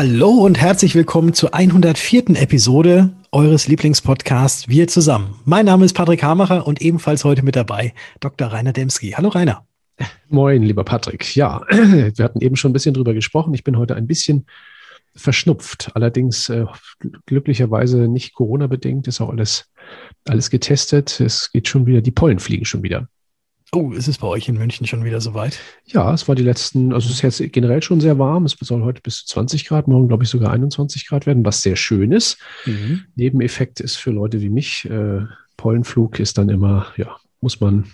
Hallo und herzlich willkommen zur 104. Episode eures Lieblingspodcasts Wir zusammen. Mein Name ist Patrick Hamacher und ebenfalls heute mit dabei Dr. Rainer Demski. Hallo Rainer. Moin, lieber Patrick. Ja, wir hatten eben schon ein bisschen drüber gesprochen. Ich bin heute ein bisschen verschnupft. Allerdings äh, glücklicherweise nicht Corona-bedingt, ist auch alles, alles getestet. Es geht schon wieder, die Pollen fliegen schon wieder. Oh, ist es bei euch in München schon wieder soweit? Ja, es war die letzten, also es ist jetzt generell schon sehr warm. Es soll heute bis zu 20 Grad, morgen glaube ich sogar 21 Grad werden, was sehr schön ist. Mhm. Nebeneffekt ist für Leute wie mich, äh, Pollenflug ist dann immer, ja, muss man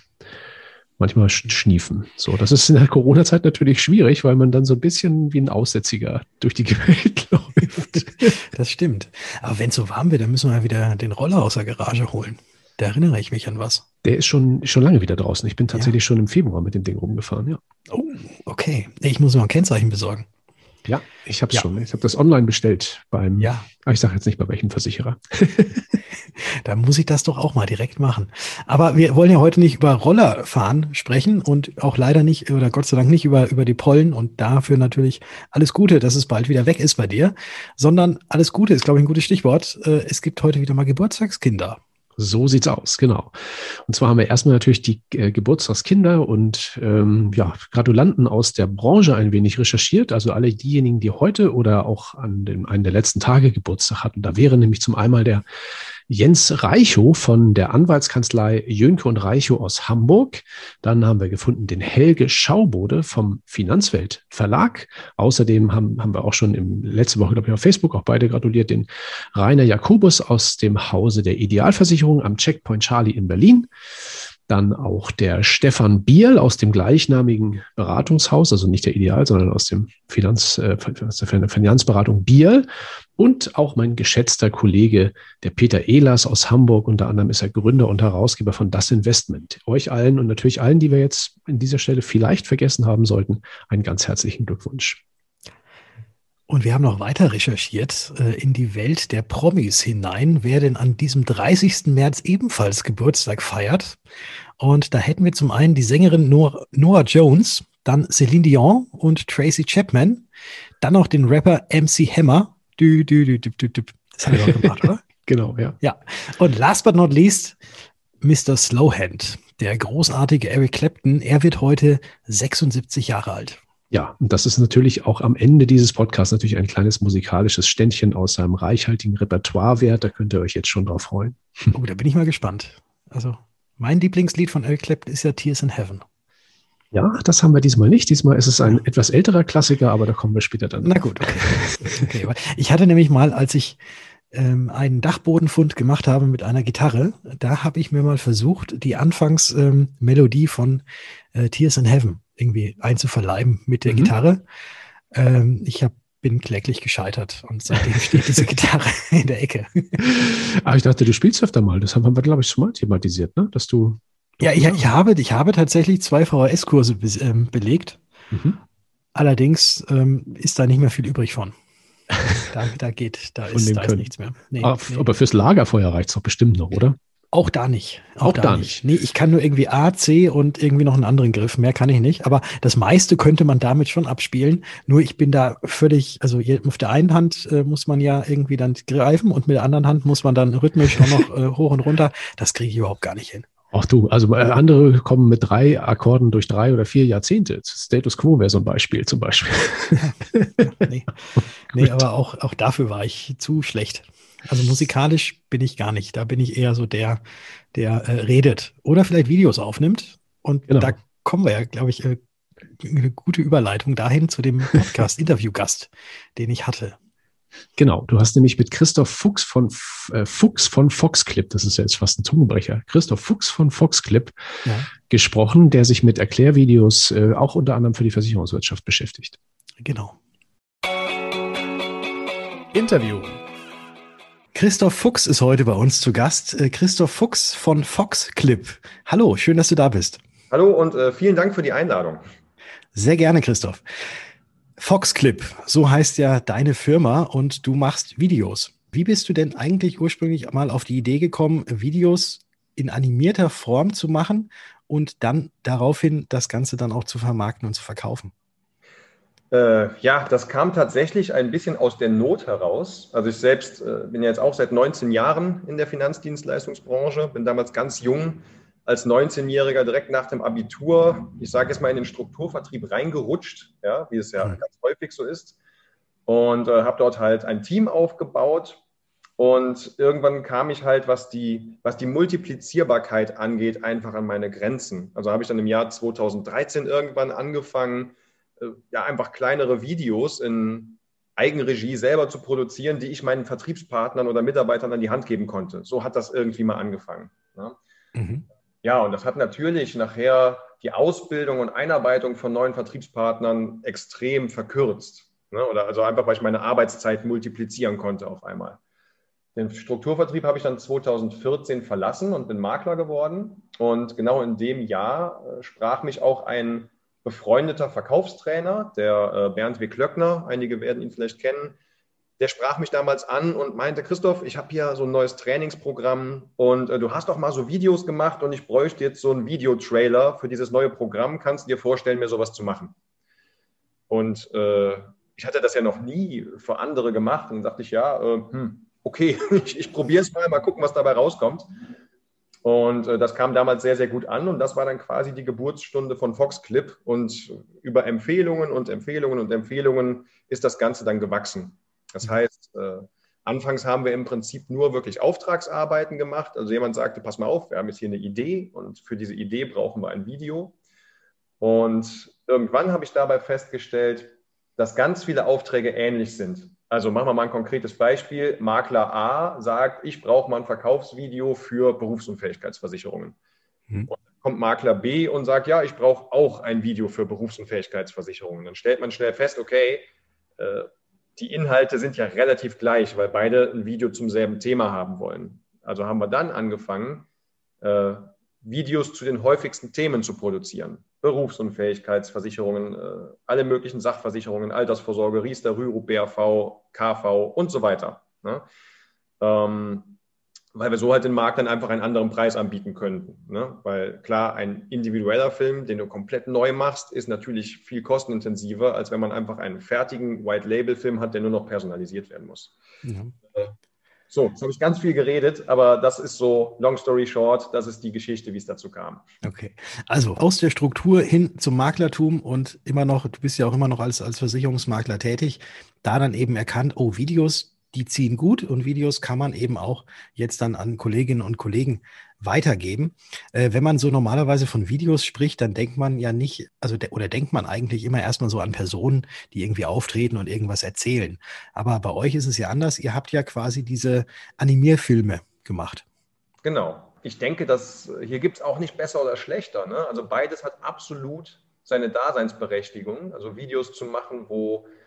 manchmal schniefen. So, das ist in der Corona-Zeit natürlich schwierig, weil man dann so ein bisschen wie ein Aussätziger durch die Welt läuft. Das stimmt. Aber wenn es so warm wird, dann müssen wir ja wieder den Roller aus der Garage holen. Da erinnere ich mich an was. Der ist schon, schon lange wieder draußen. Ich bin tatsächlich ja. schon im Februar mit dem Ding rumgefahren, ja. Oh, okay. Ich muss mal ein Kennzeichen besorgen. Ja, ich habe es ja. schon. Ich habe das online bestellt beim. Ja. Aber ich sage jetzt nicht bei welchem Versicherer. da muss ich das doch auch mal direkt machen. Aber wir wollen ja heute nicht über Rollerfahren sprechen und auch leider nicht oder Gott sei Dank nicht über, über die Pollen und dafür natürlich alles Gute, dass es bald wieder weg ist bei dir, sondern alles Gute ist, glaube ich, ein gutes Stichwort. Äh, es gibt heute wieder mal Geburtstagskinder. So sieht's aus, genau. Und zwar haben wir erstmal natürlich die äh, Geburtstagskinder und ähm, ja, Gratulanten aus der Branche ein wenig recherchiert. Also alle diejenigen, die heute oder auch an dem, einen der letzten Tage Geburtstag hatten. Da wäre nämlich zum einmal der Jens Reichow von der Anwaltskanzlei Jönke und Reichow aus Hamburg. Dann haben wir gefunden den Helge Schaubode vom Finanzwelt Verlag. Außerdem haben, haben wir auch schon im letzte Woche, glaube ich, auf Facebook auch beide gratuliert, den Rainer Jakobus aus dem Hause der Idealversicherung am Checkpoint Charlie in Berlin. Dann auch der Stefan Biel aus dem gleichnamigen Beratungshaus, also nicht der Ideal, sondern aus dem Finanz, äh, Finanzberatung Biel. Und auch mein geschätzter Kollege, der Peter Ehlers aus Hamburg. Unter anderem ist er Gründer und Herausgeber von Das Investment. Euch allen und natürlich allen, die wir jetzt in dieser Stelle vielleicht vergessen haben sollten, einen ganz herzlichen Glückwunsch. Und wir haben noch weiter recherchiert äh, in die Welt der Promis hinein, wer denn an diesem 30. März ebenfalls Geburtstag feiert. Und da hätten wir zum einen die Sängerin Noah, Noah Jones, dann Celine Dion und Tracy Chapman, dann noch den Rapper MC Hammer. Du, du, du, du, du, du. Das haben wir doch gemacht, oder? genau, ja. Ja. Und last but not least, Mr. Slowhand, der großartige Eric Clapton. Er wird heute 76 Jahre alt. Ja, und das ist natürlich auch am Ende dieses Podcasts natürlich ein kleines musikalisches Ständchen aus seinem reichhaltigen Repertoire wert. Da könnt ihr euch jetzt schon drauf freuen. Oh, da bin ich mal gespannt. Also, mein Lieblingslied von Eric Clapton ist ja Tears in Heaven. Ja, das haben wir diesmal nicht. Diesmal ist es ein etwas älterer Klassiker, aber da kommen wir später dann. Na gut, okay. okay ich hatte nämlich mal, als ich ähm, einen Dachbodenfund gemacht habe mit einer Gitarre, da habe ich mir mal versucht, die Anfangsmelodie ähm, von äh, Tears in Heaven irgendwie einzuverleiben mit der mhm. Gitarre. Ähm, ich hab, bin kläglich gescheitert und seitdem steht diese Gitarre in der Ecke. Aber ah, ich dachte, du spielst öfter mal. Das haben wir, glaube ich, schon mal thematisiert, ne? Dass du. Ja, ich, ich, habe, ich habe tatsächlich zwei VHS-Kurse be ähm, belegt. Mhm. Allerdings ähm, ist da nicht mehr viel übrig von. Da, da geht, da, ist, da ist, nichts mehr. Nee, aber, nee. aber fürs Lagerfeuer reicht es doch bestimmt noch, oder? Auch da nicht. Auch, auch da, da, nicht. Nee, ich kann nur irgendwie A, C und irgendwie noch einen anderen Griff. Mehr kann ich nicht. Aber das meiste könnte man damit schon abspielen. Nur ich bin da völlig, also auf der einen Hand äh, muss man ja irgendwie dann greifen und mit der anderen Hand muss man dann rhythmisch auch noch äh, hoch und runter. Das kriege ich überhaupt gar nicht hin. Ach du, also äh, andere kommen mit drei Akkorden durch drei oder vier Jahrzehnte. Status Quo wäre so ein Beispiel zum Beispiel. nee, nee aber auch, auch dafür war ich zu schlecht. Also musikalisch bin ich gar nicht. Da bin ich eher so der, der äh, redet oder vielleicht Videos aufnimmt. Und genau. da kommen wir ja, glaube ich, äh, eine gute Überleitung dahin zu dem Podcast-Interview-Gast, den ich hatte. Genau, du hast nämlich mit Christoph Fuchs von äh, Fuchs von Foxclip, das ist ja jetzt fast ein Zungenbrecher, Christoph Fuchs von Foxclip ja. gesprochen, der sich mit Erklärvideos äh, auch unter anderem für die Versicherungswirtschaft beschäftigt. Genau. Interview. Christoph Fuchs ist heute bei uns zu Gast. Äh, Christoph Fuchs von Foxclip. Hallo, schön, dass du da bist. Hallo und äh, vielen Dank für die Einladung. Sehr gerne, Christoph. Foxclip, so heißt ja deine Firma und du machst Videos. Wie bist du denn eigentlich ursprünglich mal auf die Idee gekommen, Videos in animierter Form zu machen und dann daraufhin das Ganze dann auch zu vermarkten und zu verkaufen? Äh, ja, das kam tatsächlich ein bisschen aus der Not heraus. Also ich selbst äh, bin ja jetzt auch seit 19 Jahren in der Finanzdienstleistungsbranche, bin damals ganz jung als 19-Jähriger direkt nach dem Abitur, ich sage jetzt mal in den Strukturvertrieb reingerutscht, ja, wie es ja mhm. ganz häufig so ist. Und äh, habe dort halt ein Team aufgebaut. Und irgendwann kam ich halt, was die, was die Multiplizierbarkeit angeht, einfach an meine Grenzen. Also habe ich dann im Jahr 2013 irgendwann angefangen, äh, ja, einfach kleinere Videos in Eigenregie selber zu produzieren, die ich meinen Vertriebspartnern oder Mitarbeitern an die Hand geben konnte. So hat das irgendwie mal angefangen. Ja. Mhm. Ja, und das hat natürlich nachher die Ausbildung und Einarbeitung von neuen Vertriebspartnern extrem verkürzt. Ne? Oder also einfach, weil ich meine Arbeitszeit multiplizieren konnte auf einmal. Den Strukturvertrieb habe ich dann 2014 verlassen und bin Makler geworden. Und genau in dem Jahr äh, sprach mich auch ein befreundeter Verkaufstrainer, der äh, Bernd W. Klöckner, einige werden ihn vielleicht kennen, der sprach mich damals an und meinte, Christoph, ich habe hier so ein neues Trainingsprogramm und äh, du hast doch mal so Videos gemacht und ich bräuchte jetzt so einen Videotrailer für dieses neue Programm. Kannst du dir vorstellen, mir sowas zu machen? Und äh, ich hatte das ja noch nie für andere gemacht und dachte ich, ja, äh, hm, okay, ich, ich probiere es mal, mal gucken, was dabei rauskommt. Und äh, das kam damals sehr, sehr gut an und das war dann quasi die Geburtsstunde von Foxclip und über Empfehlungen und Empfehlungen und Empfehlungen ist das Ganze dann gewachsen. Das heißt, äh, anfangs haben wir im Prinzip nur wirklich Auftragsarbeiten gemacht. Also jemand sagte, pass mal auf, wir haben jetzt hier eine Idee und für diese Idee brauchen wir ein Video. Und irgendwann habe ich dabei festgestellt, dass ganz viele Aufträge ähnlich sind. Also machen wir mal ein konkretes Beispiel. Makler A sagt, ich brauche mal ein Verkaufsvideo für Berufsunfähigkeitsversicherungen. Mhm. Und dann kommt Makler B und sagt, ja, ich brauche auch ein Video für Berufsunfähigkeitsversicherungen. Dann stellt man schnell fest, okay, äh, die Inhalte sind ja relativ gleich, weil beide ein Video zum selben Thema haben wollen. Also haben wir dann angefangen, äh, Videos zu den häufigsten Themen zu produzieren. Berufsunfähigkeitsversicherungen, äh, alle möglichen Sachversicherungen, Altersvorsorge, Riester, Rürup, BAV, KV und so weiter. Ne? Ähm, weil wir so halt den Markt dann einfach einen anderen Preis anbieten könnten. Ne? Weil klar, ein individueller Film, den du komplett neu machst, ist natürlich viel kostenintensiver, als wenn man einfach einen fertigen White-Label-Film hat, der nur noch personalisiert werden muss. Ja. Äh, so, jetzt habe ich ganz viel geredet, aber das ist so, long story short, das ist die Geschichte, wie es dazu kam. Okay, also aus der Struktur hin zum Maklertum und immer noch, du bist ja auch immer noch als, als Versicherungsmakler tätig, da dann eben erkannt, oh, Videos, die ziehen gut und Videos kann man eben auch jetzt dann an Kolleginnen und Kollegen weitergeben. Äh, wenn man so normalerweise von Videos spricht, dann denkt man ja nicht, also de oder denkt man eigentlich immer erstmal so an Personen, die irgendwie auftreten und irgendwas erzählen. Aber bei euch ist es ja anders. Ihr habt ja quasi diese Animierfilme gemacht. Genau. Ich denke, dass hier gibt es auch nicht besser oder schlechter. Ne? Also beides hat absolut seine Daseinsberechtigung. Also Videos zu machen, wo äh,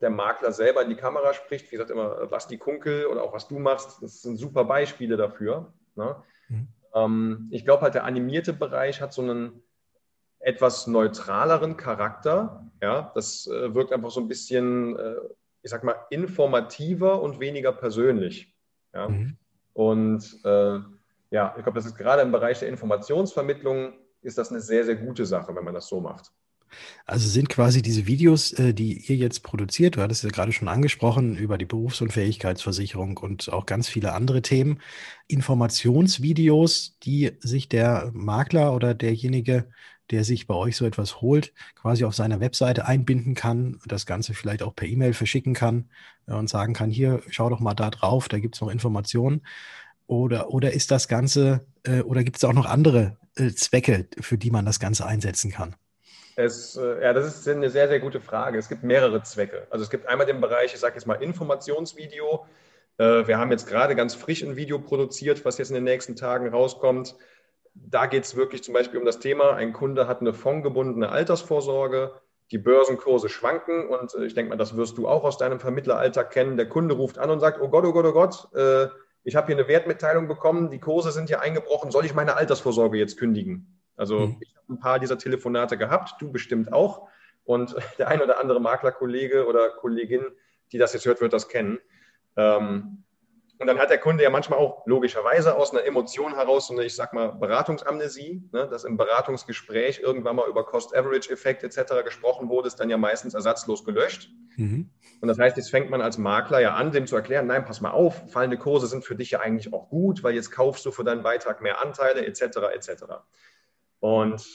der Makler selber in die Kamera spricht. Wie gesagt, immer äh, Basti Kunkel oder auch was du machst, das sind super Beispiele dafür. Ne? Mhm. Ähm, ich glaube halt, der animierte Bereich hat so einen etwas neutraleren Charakter. Ja, das äh, wirkt einfach so ein bisschen, äh, ich sag mal, informativer und weniger persönlich. Ja? Mhm. Und äh, ja, ich glaube, das ist gerade im Bereich der Informationsvermittlung ist das eine sehr, sehr gute Sache, wenn man das so macht. Also sind quasi diese Videos, äh, die ihr jetzt produziert, du hattest ja gerade schon angesprochen, über die Berufsunfähigkeitsversicherung und auch ganz viele andere Themen, Informationsvideos, die sich der Makler oder derjenige, der sich bei euch so etwas holt, quasi auf seiner Webseite einbinden kann, das Ganze vielleicht auch per E-Mail verschicken kann äh, und sagen kann, hier, schau doch mal da drauf, da gibt es noch Informationen. Oder, oder ist das Ganze, äh, oder gibt es auch noch andere Zwecke, für die man das Ganze einsetzen kann? Es, äh, ja, das ist eine sehr, sehr gute Frage. Es gibt mehrere Zwecke. Also es gibt einmal den Bereich, ich sage jetzt mal Informationsvideo. Äh, wir haben jetzt gerade ganz frisch ein Video produziert, was jetzt in den nächsten Tagen rauskommt. Da geht es wirklich zum Beispiel um das Thema, ein Kunde hat eine fondgebundene Altersvorsorge, die Börsenkurse schwanken und äh, ich denke mal, das wirst du auch aus deinem Vermittleralltag kennen. Der Kunde ruft an und sagt, oh Gott, oh Gott, oh Gott, ich habe hier eine Wertmitteilung bekommen, die Kurse sind hier eingebrochen, soll ich meine Altersvorsorge jetzt kündigen? Also mhm. ich habe ein paar dieser Telefonate gehabt, du bestimmt auch. Und der ein oder andere Maklerkollege oder Kollegin, die das jetzt hört, wird das kennen. Ähm, Und dann hat der Kunde ja manchmal auch logischerweise aus einer Emotion heraus so eine, ich sag mal, Beratungsamnesie, ne, dass im Beratungsgespräch irgendwann mal über Cost-Average-Effekt etc. gesprochen wurde, ist dann ja meistens ersatzlos gelöscht. Mhm. Und das heißt, jetzt fängt man als Makler ja an, dem zu erklären, nein, pass mal auf, fallende Kurse sind für dich ja eigentlich auch gut, weil jetzt kaufst du für deinen Beitrag mehr Anteile etc. etc. Und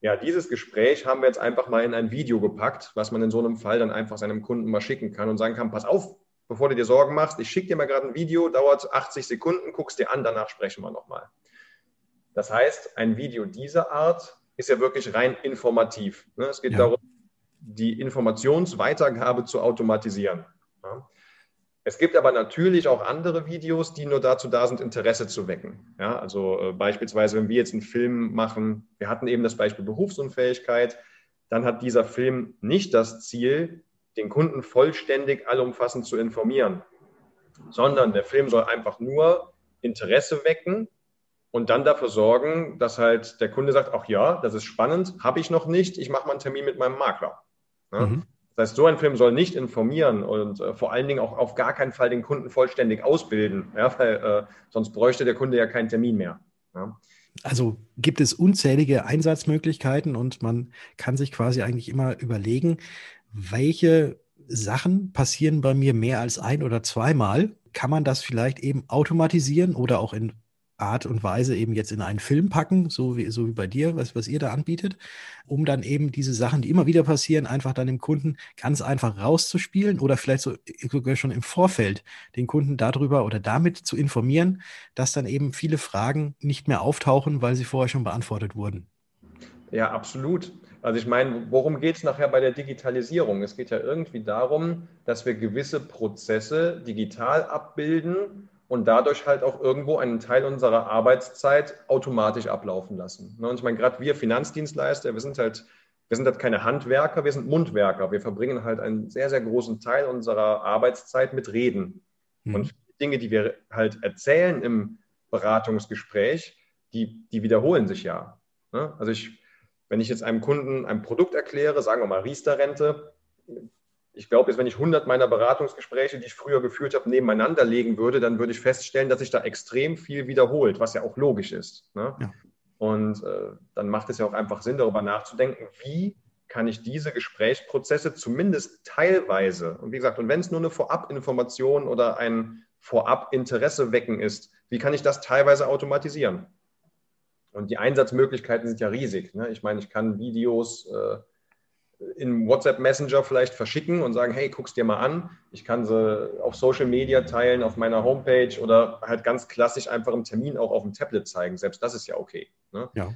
ja, dieses Gespräch haben wir jetzt einfach mal in ein Video gepackt, was man in so einem Fall dann einfach seinem Kunden mal schicken kann und sagen kann, pass auf, bevor du dir Sorgen machst, ich schicke dir mal gerade ein Video, dauert 80 Sekunden, guckst dir an, danach sprechen wir nochmal. Das heißt, ein Video dieser Art ist ja wirklich rein informativ. Ne? Es geht ja. darum, die Informationsweitergabe zu automatisieren. Es gibt aber natürlich auch andere Videos, die nur dazu da sind, Interesse zu wecken. Ja, also äh, beispielsweise, wenn wir jetzt einen Film machen, wir hatten eben das Beispiel Berufsunfähigkeit, dann hat dieser Film nicht das Ziel, den Kunden vollständig allumfassend zu informieren, sondern der Film soll einfach nur Interesse wecken und dann dafür sorgen, dass halt der Kunde sagt, ach ja, das ist spannend, habe ich noch nicht, ich mache mal einen Termin mit meinem Makler. Ja? Mhm. Das heißt, so ein Film soll nicht informieren und äh, vor allen Dingen auch auf gar keinen Fall den Kunden vollständig ausbilden, ja, weil äh, sonst bräuchte der Kunde ja keinen Termin mehr. Ja. Also gibt es unzählige Einsatzmöglichkeiten und man kann sich quasi eigentlich immer überlegen, welche Sachen passieren bei mir mehr als ein oder zweimal. Kann man das vielleicht eben automatisieren oder auch in Art und Weise eben jetzt in einen Film packen, so wie, so wie bei dir, was, was ihr da anbietet, um dann eben diese Sachen, die immer wieder passieren, einfach dann dem Kunden ganz einfach rauszuspielen oder vielleicht so, sogar schon im Vorfeld den Kunden darüber oder damit zu informieren, dass dann eben viele Fragen nicht mehr auftauchen, weil sie vorher schon beantwortet wurden. Ja, absolut. Also ich meine, worum geht es nachher bei der Digitalisierung? Es geht ja irgendwie darum, dass wir gewisse Prozesse digital abbilden und dadurch halt auch irgendwo einen Teil unserer Arbeitszeit automatisch ablaufen lassen. Ne, und ich meine, gerade wir Finanzdienstleister, wir sind halt, wir sind halt keine Handwerker, wir sind Mundwerker. Wir verbringen halt einen sehr, sehr großen Teil unserer Arbeitszeit mit Reden. Mhm. Und Dinge, die wir halt erzählen im Beratungsgespräch, die, die wiederholen sich ja. Ne? Also ich, wenn ich jetzt einem Kunden ein Produkt erkläre, sagen wir mal Riester-Rente, ich glaube, wenn ich 100 meiner Beratungsgespräche, die ich früher geführt habe, nebeneinander legen würde, dann würde ich feststellen, dass sich da extrem viel wiederholt, was ja auch logisch ist. Ne? Ja. Und äh, dann macht es ja auch einfach Sinn, darüber nachzudenken, wie kann ich diese Gesprächsprozesse zumindest teilweise, und wie gesagt, und wenn es nur eine Vorabinformation oder ein Vorab-Interesse wecken ist, wie kann ich das teilweise automatisieren? Und die Einsatzmöglichkeiten sind ja riesig. Ne? Ich meine, ich kann Videos äh, in WhatsApp Messenger vielleicht verschicken und sagen, hey, guck's dir mal an. Ich kann sie auf Social Media teilen, auf meiner Homepage oder halt ganz klassisch einfach im Termin auch auf dem Tablet zeigen. Selbst das ist ja okay. Ne? Ja.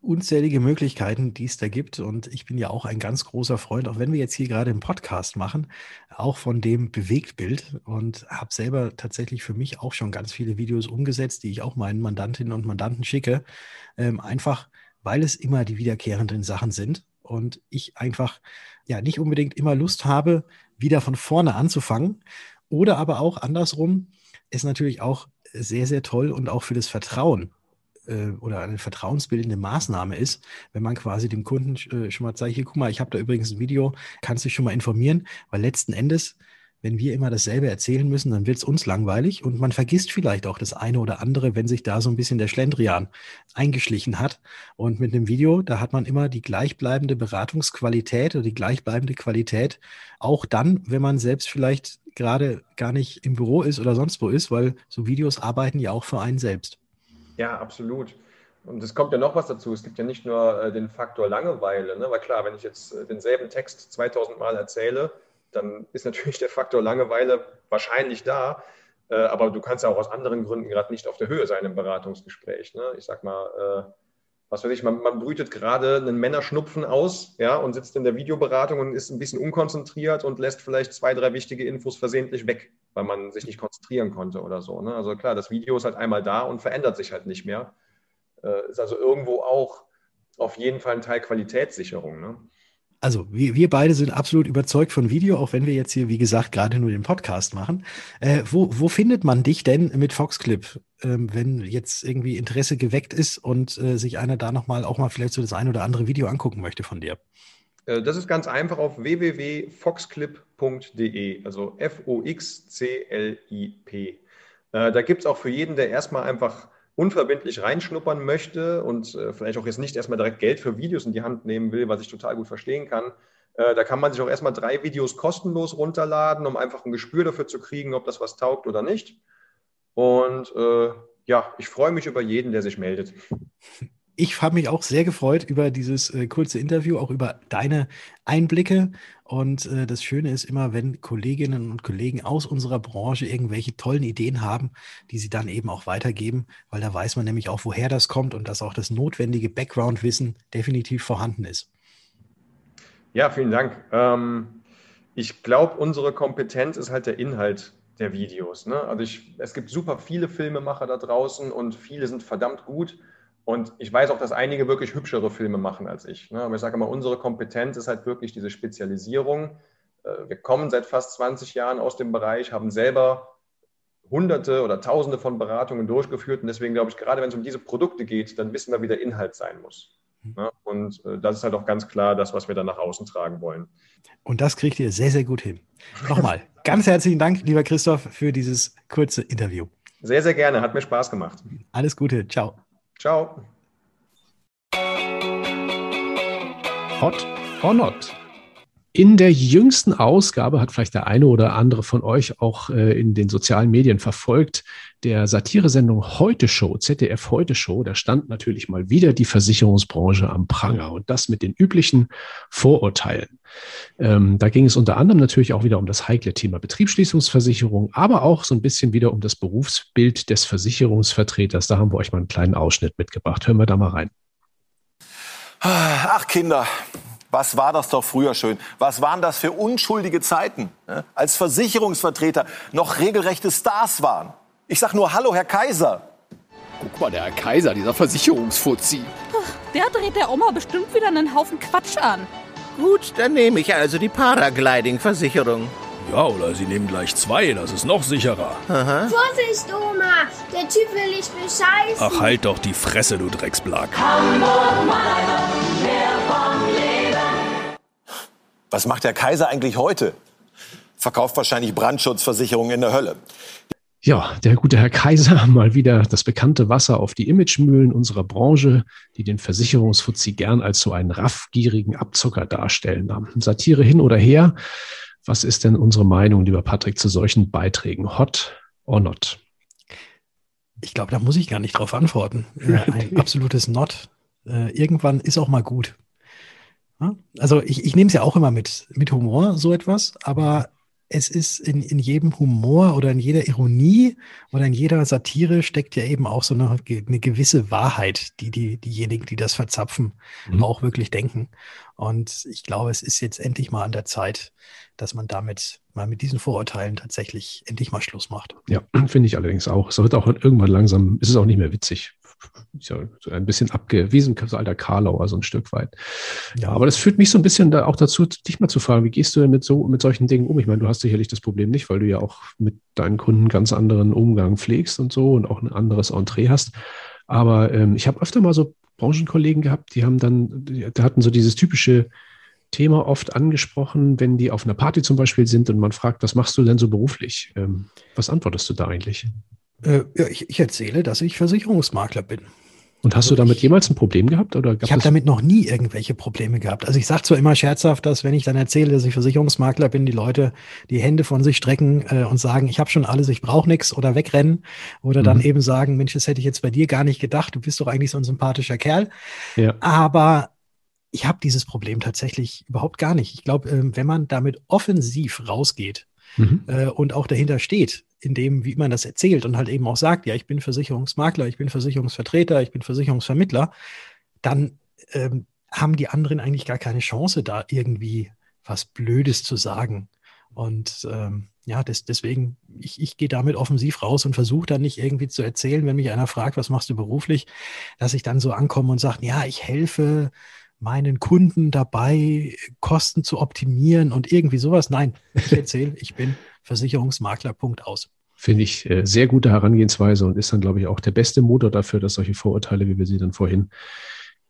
Unzählige Möglichkeiten, die es da gibt. Und ich bin ja auch ein ganz großer Freund, auch wenn wir jetzt hier gerade einen Podcast machen, auch von dem Bewegtbild und habe selber tatsächlich für mich auch schon ganz viele Videos umgesetzt, die ich auch meinen Mandantinnen und Mandanten schicke. Ähm, einfach, weil es immer die wiederkehrenden Sachen sind und ich einfach ja nicht unbedingt immer Lust habe, wieder von vorne anzufangen. Oder aber auch andersrum, ist natürlich auch sehr, sehr toll und auch für das Vertrauen äh, oder eine vertrauensbildende Maßnahme ist, wenn man quasi dem Kunden äh, schon mal zeigt, hier, guck mal, ich habe da übrigens ein Video, kannst dich schon mal informieren, weil letzten Endes wenn wir immer dasselbe erzählen müssen, dann wird es uns langweilig und man vergisst vielleicht auch das eine oder andere, wenn sich da so ein bisschen der Schlendrian eingeschlichen hat. Und mit einem Video, da hat man immer die gleichbleibende Beratungsqualität oder die gleichbleibende Qualität, auch dann, wenn man selbst vielleicht gerade gar nicht im Büro ist oder sonst wo ist, weil so Videos arbeiten ja auch für einen selbst. Ja, absolut. Und es kommt ja noch was dazu. Es gibt ja nicht nur äh, den Faktor Langeweile, ne? weil klar, wenn ich jetzt äh, denselben Text 2000 Mal erzähle, dann ist natürlich der Faktor Langeweile wahrscheinlich da. Äh, aber du kannst ja auch aus anderen Gründen gerade nicht auf der Höhe sein im Beratungsgespräch. Ne? Ich sag mal, äh, was weiß ich, man, man brütet gerade einen Männerschnupfen aus ja, und sitzt in der Videoberatung und ist ein bisschen unkonzentriert und lässt vielleicht zwei, drei wichtige Infos versehentlich weg, weil man sich nicht konzentrieren konnte oder so. Ne? Also klar, das Video ist halt einmal da und verändert sich halt nicht mehr. Äh, ist also irgendwo auch auf jeden Fall ein Teil Qualitätssicherung. Ne? Also wir, wir beide sind absolut überzeugt von Video, auch wenn wir jetzt hier, wie gesagt, gerade nur den Podcast machen. Äh, wo, wo findet man dich denn mit Foxclip, ähm, wenn jetzt irgendwie Interesse geweckt ist und äh, sich einer da nochmal auch mal vielleicht so das ein oder andere Video angucken möchte von dir? Äh, das ist ganz einfach auf www.foxclip.de, also F-O-X-C-L-I-P. Äh, da gibt es auch für jeden, der erstmal einfach unverbindlich reinschnuppern möchte und äh, vielleicht auch jetzt nicht erstmal direkt Geld für Videos in die Hand nehmen will, was ich total gut verstehen kann. Äh, da kann man sich auch erstmal drei Videos kostenlos runterladen, um einfach ein Gespür dafür zu kriegen, ob das was taugt oder nicht. Und äh, ja, ich freue mich über jeden, der sich meldet. Ich habe mich auch sehr gefreut über dieses äh, kurze Interview, auch über deine Einblicke. Und äh, das Schöne ist immer, wenn Kolleginnen und Kollegen aus unserer Branche irgendwelche tollen Ideen haben, die sie dann eben auch weitergeben, weil da weiß man nämlich auch, woher das kommt und dass auch das notwendige Background-Wissen definitiv vorhanden ist. Ja, vielen Dank. Ähm, ich glaube, unsere Kompetenz ist halt der Inhalt der Videos. Ne? Also ich, es gibt super viele Filmemacher da draußen und viele sind verdammt gut. Und ich weiß auch, dass einige wirklich hübschere Filme machen als ich. Ne? Aber ich sage immer, unsere Kompetenz ist halt wirklich diese Spezialisierung. Äh, wir kommen seit fast 20 Jahren aus dem Bereich, haben selber Hunderte oder Tausende von Beratungen durchgeführt. Und deswegen glaube ich, gerade wenn es um diese Produkte geht, dann wissen wir, wie der Inhalt sein muss. Mhm. Ne? Und äh, das ist halt auch ganz klar das, was wir dann nach außen tragen wollen. Und das kriegt ihr sehr, sehr gut hin. Nochmal, ganz herzlichen Dank, lieber Christoph, für dieses kurze Interview. Sehr, sehr gerne. Hat mir Spaß gemacht. Alles Gute. Ciao. Ciao. Hot or not? In der jüngsten Ausgabe hat vielleicht der eine oder andere von euch auch äh, in den sozialen Medien verfolgt, der Satiresendung Heute Show, ZDF Heute Show, da stand natürlich mal wieder die Versicherungsbranche am Pranger und das mit den üblichen Vorurteilen. Ähm, da ging es unter anderem natürlich auch wieder um das heikle Thema Betriebsschließungsversicherung, aber auch so ein bisschen wieder um das Berufsbild des Versicherungsvertreters. Da haben wir euch mal einen kleinen Ausschnitt mitgebracht. Hören wir da mal rein. Ach Kinder, was war das doch früher schön? Was waren das für unschuldige Zeiten, ne? als Versicherungsvertreter noch regelrechte Stars waren? Ich sag nur Hallo, Herr Kaiser. Guck mal, der Herr Kaiser, dieser Versicherungsfuzzi. Der dreht der Oma bestimmt wieder einen Haufen Quatsch an. Gut, dann nehme ich also die Paragliding-Versicherung. Ja, oder Sie nehmen gleich zwei, das ist noch sicherer. Aha. Vorsicht, Oma, der Typ will dich bescheißen. Ach, halt doch die Fresse, du Drecksblack. Hamburg, mehr vom Leben. Was macht der Kaiser eigentlich heute? Verkauft wahrscheinlich Brandschutzversicherungen in der Hölle. Ja, der gute Herr Kaiser, mal wieder das bekannte Wasser auf die Imagemühlen unserer Branche, die den Versicherungsfuzzi gern als so einen raffgierigen Abzocker darstellen. Satire hin oder her. Was ist denn unsere Meinung, lieber Patrick, zu solchen Beiträgen? Hot or not? Ich glaube, da muss ich gar nicht drauf antworten. Äh, ein absolutes Not. Äh, irgendwann ist auch mal gut. Also ich, ich nehme es ja auch immer mit, mit Humor, so etwas, aber es ist in, in jedem Humor oder in jeder Ironie oder in jeder Satire steckt ja eben auch so eine, eine gewisse Wahrheit, die, die diejenigen, die das verzapfen, mhm. auch wirklich denken. Und ich glaube, es ist jetzt endlich mal an der Zeit, dass man damit mal mit diesen Vorurteilen tatsächlich endlich mal Schluss macht. Ja, finde ich allerdings auch. Es wird auch irgendwann langsam, ist es auch nicht mehr witzig so ein bisschen abgewiesen, so alter Karlauer, so ein Stück weit. Ja, aber das führt mich so ein bisschen da auch dazu, dich mal zu fragen, wie gehst du denn mit so, mit solchen Dingen um? Ich meine, du hast sicherlich das Problem nicht, weil du ja auch mit deinen Kunden ganz anderen Umgang pflegst und so und auch ein anderes Entree hast. Aber ähm, ich habe öfter mal so Branchenkollegen gehabt, die haben dann, die, die hatten so dieses typische Thema oft angesprochen, wenn die auf einer Party zum Beispiel sind und man fragt, was machst du denn so beruflich? Ähm, was antwortest du da eigentlich? Äh, ja, ich, ich, erzähle, dass ich Versicherungsmakler bin. Und hast also du damit ich, jemals ein Problem gehabt? Oder ich habe damit noch nie irgendwelche Probleme gehabt. Also ich sage zwar immer scherzhaft, dass wenn ich dann erzähle, dass ich Versicherungsmakler bin, die Leute die Hände von sich strecken äh, und sagen, ich habe schon alles, ich brauche nichts oder wegrennen. Oder mhm. dann eben sagen, Mensch, das hätte ich jetzt bei dir gar nicht gedacht, du bist doch eigentlich so ein sympathischer Kerl. Ja. Aber ich habe dieses Problem tatsächlich überhaupt gar nicht. Ich glaube, äh, wenn man damit offensiv rausgeht mhm. äh, und auch dahinter steht, in dem, wie man das erzählt und halt eben auch sagt, ja, ich bin Versicherungsmakler, ich bin Versicherungsvertreter, ich bin Versicherungsvermittler, dann ähm, haben die anderen eigentlich gar keine Chance, da irgendwie was Blödes zu sagen. Und ähm, ja, das, deswegen, ich, ich gehe damit offensiv raus und versuche dann nicht irgendwie zu erzählen, wenn mich einer fragt, was machst du beruflich, dass ich dann so ankomme und sage, ja, ich helfe meinen Kunden dabei, Kosten zu optimieren und irgendwie sowas. Nein, ich erzähle, ich bin Versicherungsmakler, Punkt aus. Finde ich äh, sehr gute Herangehensweise und ist dann, glaube ich, auch der beste Motor dafür, dass solche Vorurteile, wie wir sie dann vorhin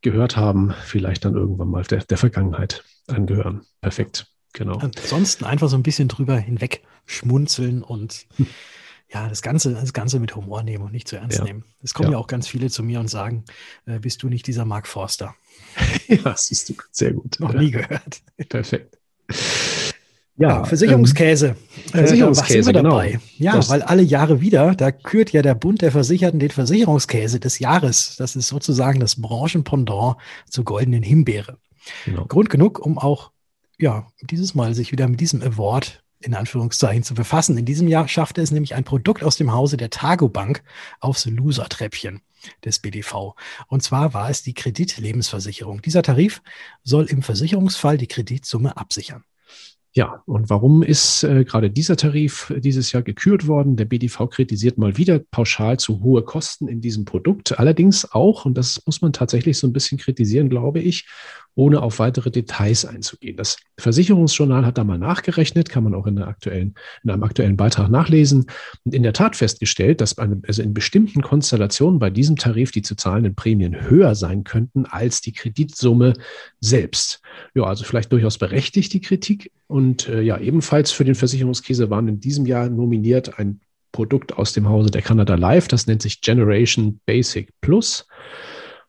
gehört haben, vielleicht dann irgendwann mal der, der Vergangenheit angehören. Perfekt, genau. Ansonsten einfach so ein bisschen drüber hinweg schmunzeln und ja, das Ganze, das Ganze mit Humor nehmen und nicht zu ernst Ja. nehmen. Es kommen ja. Ja. auch ganz viele zu mir und sagen, äh, bist du nicht dieser Mark Forster? ja, siehst du, sehr gut. Noch Ja, nie gehört. Perfekt. Ja, ähm, Versicherungskäse. Äh, Versicherungskäse, genau. dabei? Ja, Das- weil alle Jahre wieder, da kürt ja der Bund der Versicherten den Versicherungskäse des Jahres. Das ist sozusagen das Branchenpendant zur goldenen Himbeere. genau. Grund genug, um auch ja, dieses Mal sich wieder mit diesem Award in Anführungszeichen zu befassen. In diesem Jahr schaffte es nämlich ein Produkt aus dem Hause der Targo Bank aufs Loser-Treppchen des BDV. Und zwar war es die Kreditlebensversicherung. Dieser Tarif soll im Versicherungsfall die Kreditsumme absichern. Ja, und warum ist äh, gerade dieser Tarif dieses Jahr gekürt worden? Der BDV kritisiert mal wieder pauschal zu hohe Kosten in diesem Produkt. Allerdings auch, und das muss man tatsächlich so ein bisschen kritisieren, glaube ich, ohne auf weitere Details einzugehen. Das Versicherungsjournal hat da mal nachgerechnet, kann man auch in, aktuellen, in einem aktuellen Beitrag nachlesen und in der Tat festgestellt, dass eine, also in bestimmten Konstellationen bei diesem Tarif die zu zahlenden Prämien höher sein könnten als die Kreditsumme selbst. Ja, also vielleicht durchaus berechtigt die Kritik. Und äh, ja, ebenfalls für den Versicherungskäse waren in diesem Jahr nominiert ein Produkt aus dem Hause der Canada Life, das nennt sich Generation Basic Plus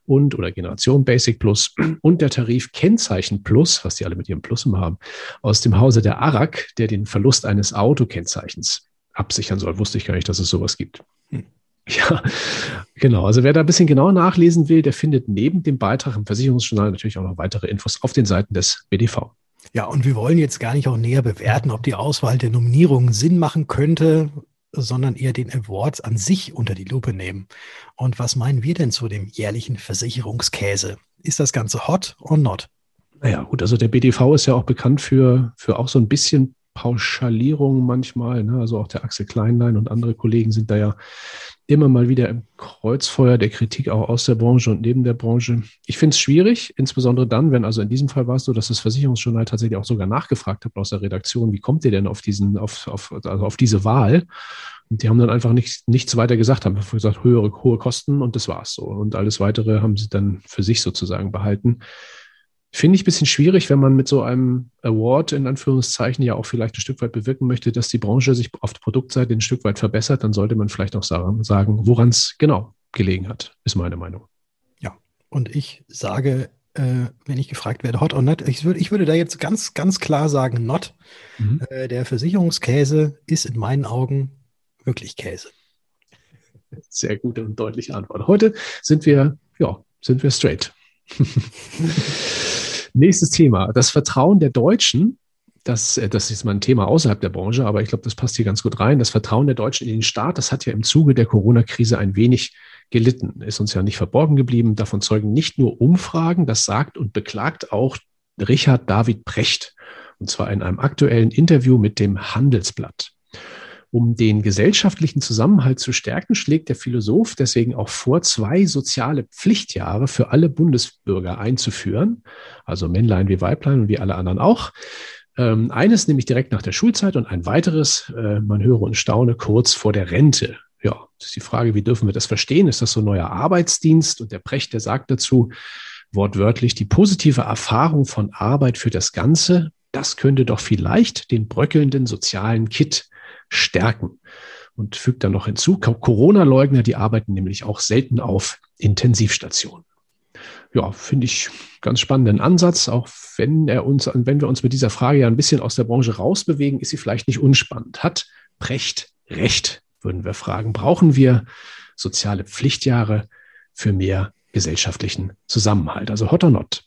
und oder Generation Basic Plus und der Tarif Kennzeichen Plus, was die alle mit ihrem Plus immer haben, aus dem Hause der ARAG, der den Verlust eines Autokennzeichens absichern soll. Wusste ich gar nicht, dass es sowas gibt. Hm. Ja, genau. Also wer da ein bisschen genauer nachlesen will, der findet neben dem Beitrag im Versicherungsjournal natürlich auch noch weitere Infos auf den Seiten des BDV. Ja, und wir wollen jetzt gar nicht auch näher bewerten, ob die Auswahl der Nominierungen Sinn machen könnte, sondern eher den Awards an sich unter die Lupe nehmen. Und was meinen wir denn zu dem jährlichen Versicherungskäse? Ist das Ganze hot or not? Naja, gut, also der BDV ist ja auch bekannt für, für auch so ein bisschen Pauschalierung manchmal. Ne? Also auch der Axel Kleinlein und andere Kollegen sind da ja immer mal wieder im Kreuzfeuer der Kritik auch aus der Branche und neben der Branche. Ich finde es schwierig, insbesondere dann, wenn, also in diesem Fall war es so, dass das Versicherungsjournal tatsächlich auch sogar nachgefragt hat aus der Redaktion, wie kommt ihr denn auf diesen, auf, auf, also auf diese Wahl? Und die haben dann einfach nicht, nichts weiter gesagt, haben einfach gesagt, höhere, hohe Kosten und das war's so. Und alles weitere haben sie dann für sich sozusagen behalten. Finde ich ein bisschen schwierig, wenn man mit so einem Award in Anführungszeichen ja auch vielleicht ein Stück weit bewirken möchte, dass die Branche sich auf der Produktseite ein Stück weit verbessert, dann sollte man vielleicht auch sagen, woran es genau gelegen hat, ist meine Meinung. Ja, und ich sage, äh, wenn ich gefragt werde, hot or not, ich würde, ich würde da jetzt ganz, ganz klar sagen, not. Mhm. Äh, der Versicherungskäse ist in meinen Augen wirklich Käse. Sehr gute und deutliche Antwort. Heute sind wir, ja, sind wir straight. Nächstes Thema. Das Vertrauen der Deutschen. Das, äh, das ist mal ein Thema außerhalb der Branche, aber ich glaube, das passt hier ganz gut rein. Das Vertrauen der Deutschen in den Staat, das hat ja im Zuge der Corona-Krise ein wenig gelitten. Ist uns ja nicht verborgen geblieben. Davon zeugen nicht nur Umfragen, das sagt und beklagt auch Richard David Precht. Und zwar in einem aktuellen Interview mit dem Handelsblatt. Um den gesellschaftlichen Zusammenhalt zu stärken, schlägt der Philosoph deswegen auch vor, zwei soziale Pflichtjahre für alle Bundesbürger einzuführen. Also Männlein wie Weiblein und wie alle anderen auch. Ähm, eines nämlich direkt nach der Schulzeit und ein weiteres, äh, man höre und staune, kurz vor der Rente. Ja, das ist die Frage, wie dürfen wir das verstehen? Ist das so ein neuer Arbeitsdienst? Und der Precht, der sagt dazu wortwörtlich, die positive Erfahrung von Arbeit für das Ganze, das könnte doch vielleicht den bröckelnden sozialen Kit stärken. Und fügt dann noch hinzu, Corona-Leugner, die arbeiten nämlich auch selten auf Intensivstationen. Ja, finde ich ganz spannenden Ansatz, auch wenn er uns, wenn wir uns mit dieser Frage ja ein bisschen aus der Branche rausbewegen, ist sie vielleicht nicht unspannend. Hat Precht recht, würden wir fragen. Brauchen wir soziale Pflichtjahre für mehr gesellschaftlichen Zusammenhalt? Also hot or not?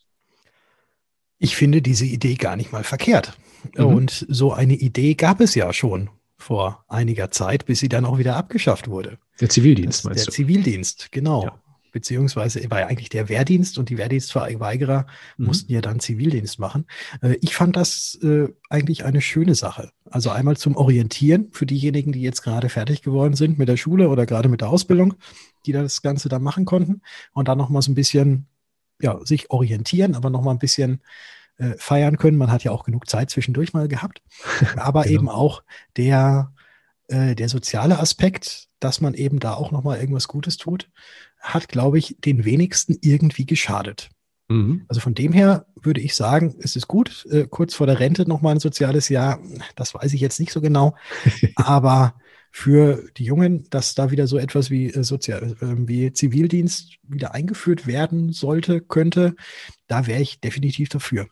Ich finde diese Idee gar nicht mal verkehrt. Mhm. Und so eine Idee gab es ja schon vor einiger Zeit, bis sie dann auch wieder abgeschafft wurde. Der Zivildienst, Das- meinst der du? Zivildienst, genau. Ja. Beziehungsweise war ja eigentlich der Wehrdienst und die Wehrdienstverweigerer Mhm. mussten ja dann Zivildienst machen. Äh, Ich fand das äh, eigentlich eine schöne Sache. Also einmal zum Orientieren für diejenigen, die jetzt gerade fertig geworden sind mit der Schule oder gerade mit der Ausbildung, die das Ganze dann machen konnten und dann nochmal so ein bisschen, ja, sich orientieren, aber nochmal ein bisschen äh, feiern können. Man hat ja auch genug Zeit zwischendurch mal gehabt. Aber Genau. eben auch der, äh, der soziale Aspekt, dass man eben da auch nochmal irgendwas Gutes tut, hat, glaube ich, den wenigsten irgendwie geschadet. Mhm. Also von dem her würde ich sagen, es ist gut, äh, kurz vor der Rente nochmal ein soziales Jahr. Das weiß ich jetzt nicht so genau. Aber für die Jungen, dass da wieder so etwas wie, äh, Sozial, äh, wie Zivildienst wieder eingeführt werden sollte, könnte, da wäre ich definitiv dafür.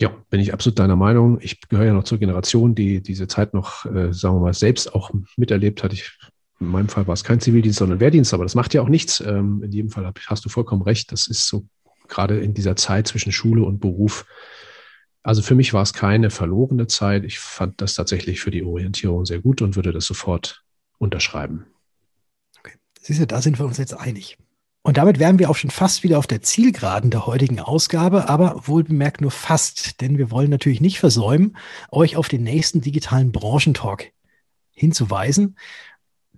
Ja, bin ich absolut deiner Meinung. Ich gehöre ja noch zur Generation, die diese Zeit noch, äh, sagen wir mal, selbst auch miterlebt hat. Ich, in meinem Fall war es kein Zivildienst, sondern Wehrdienst, aber das macht ja auch nichts. Ähm, in jedem Fall hast du vollkommen recht. Das ist so gerade in dieser Zeit zwischen Schule und Beruf. Also für mich war es keine verlorene Zeit. Ich fand das tatsächlich für die Orientierung sehr gut und würde das sofort unterschreiben. Okay. Siehst du, da sind wir uns jetzt einig. Und damit wären wir auch schon fast wieder auf der Zielgeraden der heutigen Ausgabe, aber wohlbemerkt nur fast, denn wir wollen natürlich nicht versäumen, euch auf den nächsten digitalen Branchentalk hinzuweisen,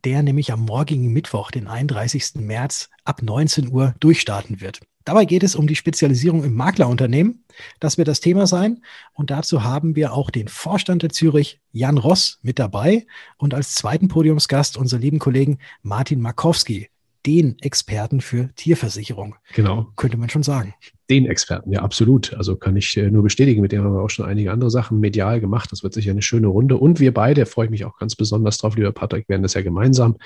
der nämlich am morgigen Mittwoch, den 31. März ab 19 Uhr durchstarten wird. Dabei geht es um die Spezialisierung im Maklerunternehmen. Das wird das Thema sein. Und dazu haben wir auch den Vorstand der Zürich, Jan Ross, mit dabei und als zweiten Podiumsgast unseren lieben Kollegen Martin Markowski, den Experten für Tierversicherung. Genau. Könnte man schon sagen. Den Experten, ja, absolut. Also kann ich äh, nur bestätigen. Mit dem haben wir auch schon einige andere Sachen medial gemacht. Das wird sicher eine schöne Runde. Und wir beide, freue ich mich auch ganz besonders drauf, lieber Patrick, werden das ja gemeinsam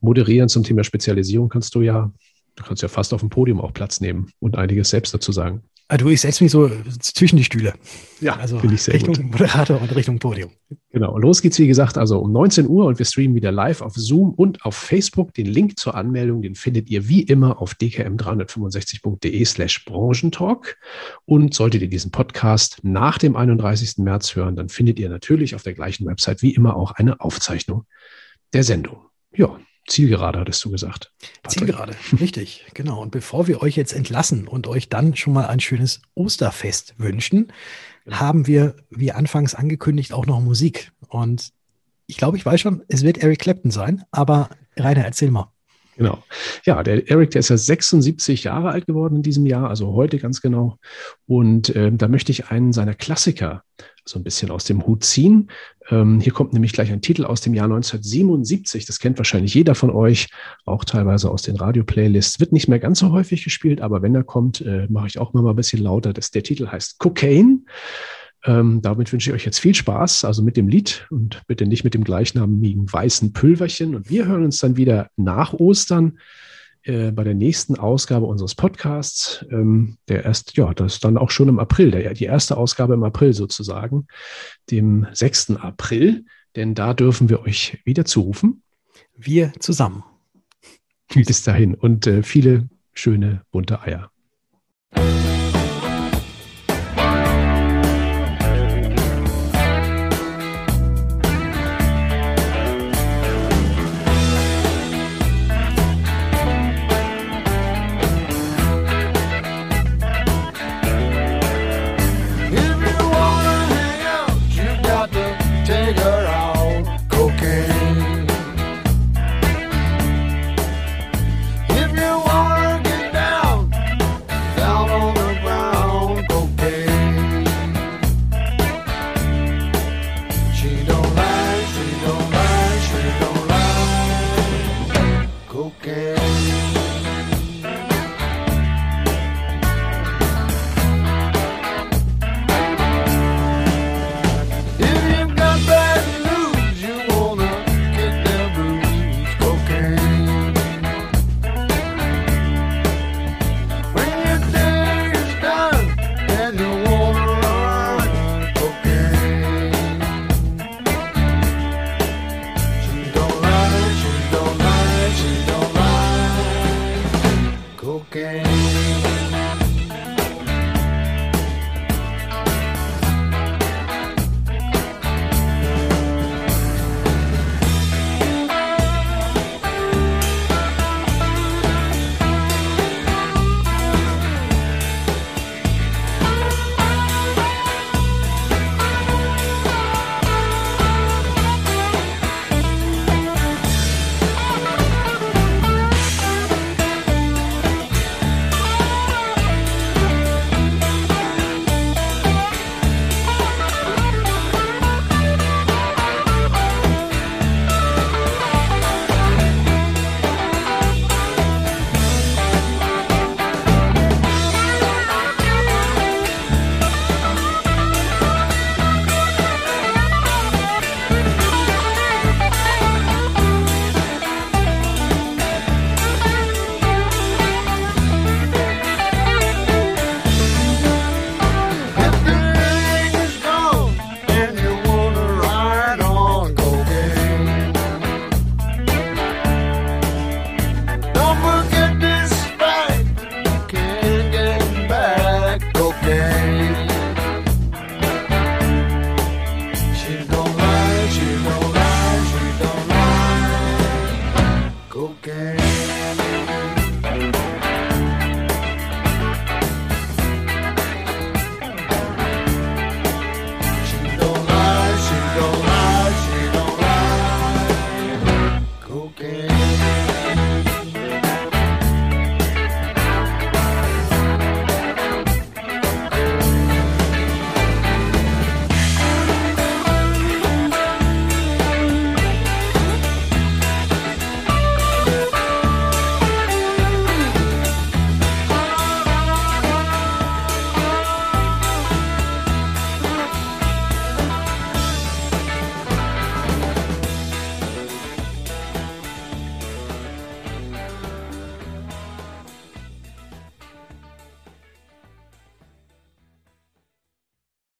moderieren zum Thema Spezialisierung. Kannst du ja, du kannst ja fast auf dem Podium auch Platz nehmen und einiges selbst dazu sagen. Also ich setze mich so zwischen die Stühle. Ja, also ich sehr Richtung gut. Moderator und Richtung Podium. Genau. Los geht's, wie gesagt, also um 19 Uhr und wir streamen wieder live auf Zoom und auf Facebook. Den Link zur Anmeldung, den findet ihr wie immer auf dkm365.de slash Branchentalk. Und solltet ihr diesen Podcast nach dem 31. März hören, dann findet ihr natürlich auf der gleichen Website wie immer auch eine Aufzeichnung der Sendung. Ja, Zielgerade, hattest du gesagt. Patrick. Zielgerade, richtig, genau. Und bevor wir euch jetzt entlassen und euch dann schon mal ein schönes Osterfest wünschen, ja. haben wir, wie anfangs angekündigt, auch noch Musik. Und ich glaube, ich weiß schon, es wird Eric Clapton sein, aber Rainer, erzähl mal. Genau. Ja, der Eric, der ist ja 76 Jahre alt geworden in diesem Jahr, also heute ganz genau. Und äh, da möchte ich einen seiner Klassiker so ein bisschen aus dem Hut ziehen. Ähm, hier kommt nämlich gleich ein Titel aus dem Jahr 1977. Das kennt wahrscheinlich jeder von euch, auch teilweise aus den Radio-Playlists. Wird nicht mehr ganz so häufig gespielt, aber wenn er kommt, äh, mache ich auch mal ein bisschen lauter. Das, der Titel heißt Cocaine. Ähm, damit wünsche ich euch jetzt viel Spaß, also mit dem Lied und bitte nicht mit dem gleichnamigen weißen Pülverchen. Und wir hören uns dann wieder nach Ostern äh, bei der nächsten Ausgabe unseres Podcasts. Ähm, der erst, ja, das ist dann auch schon im April, der, die erste Ausgabe im April sozusagen, dem 6. April, denn da dürfen wir euch wieder zurufen. Wir zusammen. Bis dahin und äh, viele schöne bunte Eier.